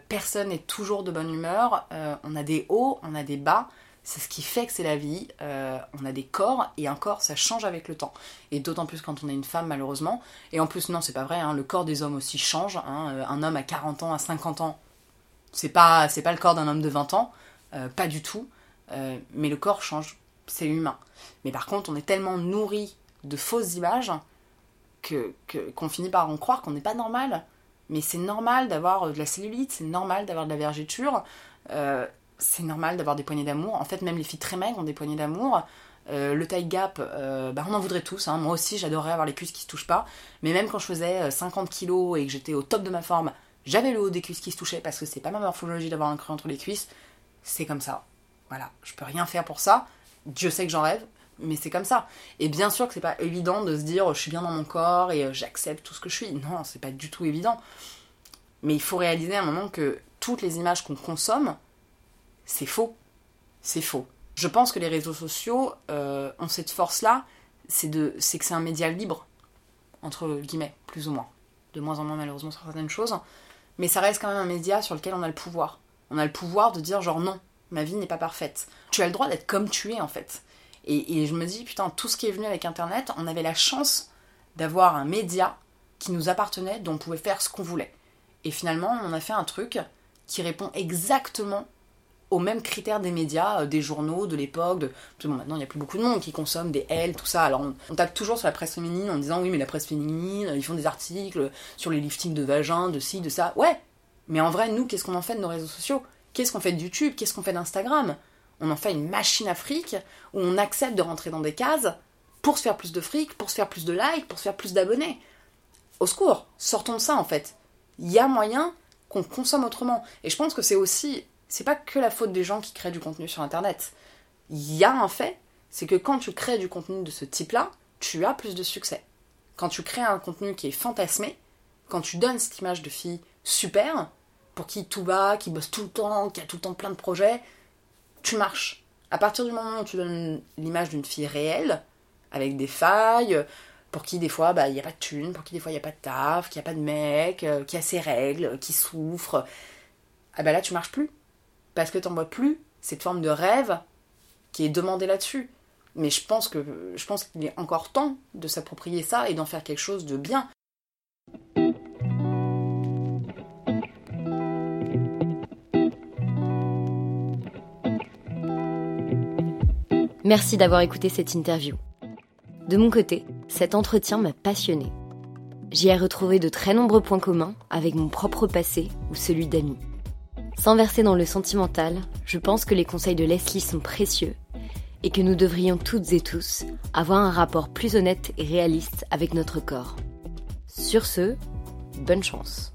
personne n'est toujours de bonne humeur, on a des hauts, on a des bas, c'est ce qui fait que c'est la vie, on a des corps, et un corps ça change avec le temps. Et d'autant plus quand on est une femme malheureusement, et en plus non c'est pas vrai, hein, le corps des hommes aussi change, hein, un homme à 40 ans, à 50 ans, c'est pas, c'est pas le corps d'un homme de 20 ans, pas du tout, mais le corps change c'est humain. Mais par contre, on est tellement nourri de fausses images que qu'on finit par en croire qu'on n'est pas normal. Mais c'est normal d'avoir euh, de la cellulite, c'est normal d'avoir de la vergéture, euh, c'est normal d'avoir des poignées d'amour. En fait, même les filles très maigres ont des poignées d'amour. Euh, le taille gap, bah, on en voudrait tous. Hein. Moi aussi, j'adorerais avoir les cuisses qui se touchent pas. Mais même quand je faisais 50 kilos et que j'étais au top de ma forme, j'avais le haut des cuisses qui se touchait parce que c'est pas ma morphologie d'avoir un creux entre les cuisses. C'est comme ça. Voilà, je peux rien faire pour ça. Dieu sait que j'en rêve, mais c'est comme ça. Et bien sûr que c'est pas évident de se dire je suis bien dans mon corps et euh, j'accepte tout ce que je suis. Non, c'est pas du tout évident. Mais il faut réaliser à un moment que toutes les images qu'on consomme, c'est faux. C'est faux. Je pense que les réseaux sociaux euh, ont cette force-là, c'est que c'est un média libre, entre guillemets, plus ou moins. De moins en moins malheureusement sur certaines choses. Mais ça reste quand même un média sur lequel on a le pouvoir. On a le pouvoir de dire genre non, ma vie n'est pas parfaite. Tu as le droit d'être comme tu es en fait. Et, je me dis, putain, tout ce qui est venu avec Internet, on avait la chance d'avoir un média qui nous appartenait, dont on pouvait faire ce qu'on voulait. Et finalement, on a fait un truc qui répond exactement aux mêmes critères des médias, euh, des journaux de l'époque. De... Bon, maintenant, il n'y a plus beaucoup de monde qui consomme des L, tout ça. Alors, on, tape toujours sur la presse féminine en disant oui, mais la presse féminine, ils font des articles sur les liftings de vagin, de ci, de ça. Ouais, mais en vrai, nous, qu'est-ce qu'on en fait de nos réseaux sociaux? Qu'est-ce qu'on fait de YouTube? Qu'est-ce qu'on fait d'Instagram? On en fait une machine à fric où on accepte de rentrer dans des cases pour se faire plus de fric, pour se faire plus de likes, pour se faire plus d'abonnés. Au secours, sortons de ça en fait. Il y a moyen qu'on consomme autrement. Et je pense que c'est aussi, c'est pas que la faute des gens qui créent du contenu sur internet. Il y a un fait, c'est que quand tu crées du contenu de ce type-là, tu as plus de succès. Quand tu crées un contenu qui est fantasmé, quand tu donnes cette image de fille super, pour qui tout va, qui bosse tout le temps, qui a tout le temps plein de projets, tu marches. À partir du moment où tu donnes l'image d'une fille réelle, avec des failles, pour qui des fois bah, il n'y a pas de thune, pour qui des fois il n'y a pas de taf, qui n'y a pas de mec, euh, qui a ses règles, qui souffre, ah bah là tu marches plus. Parce que tu vois plus cette forme de rêve qui est demandée là-dessus. Mais je pense que je pense qu'il est encore temps de s'approprier ça et d'en faire quelque chose de bien. Merci d'avoir écouté cette interview. De mon côté, cet entretien m'a passionné. J'y ai retrouvé de très nombreux points communs avec mon propre passé ou celui d'amis. Sans verser dans le sentimental, je pense que les conseils de Leslie sont précieux et que nous devrions toutes et tous avoir un rapport plus honnête et réaliste avec notre corps. Sur ce, bonne chance.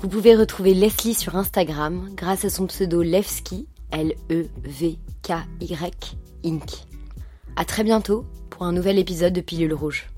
Vous pouvez retrouver Leslie sur Instagram grâce à son pseudo Levski, L-E-V-K-Y, Inc. À très bientôt pour un nouvel épisode de Pilule Rouge.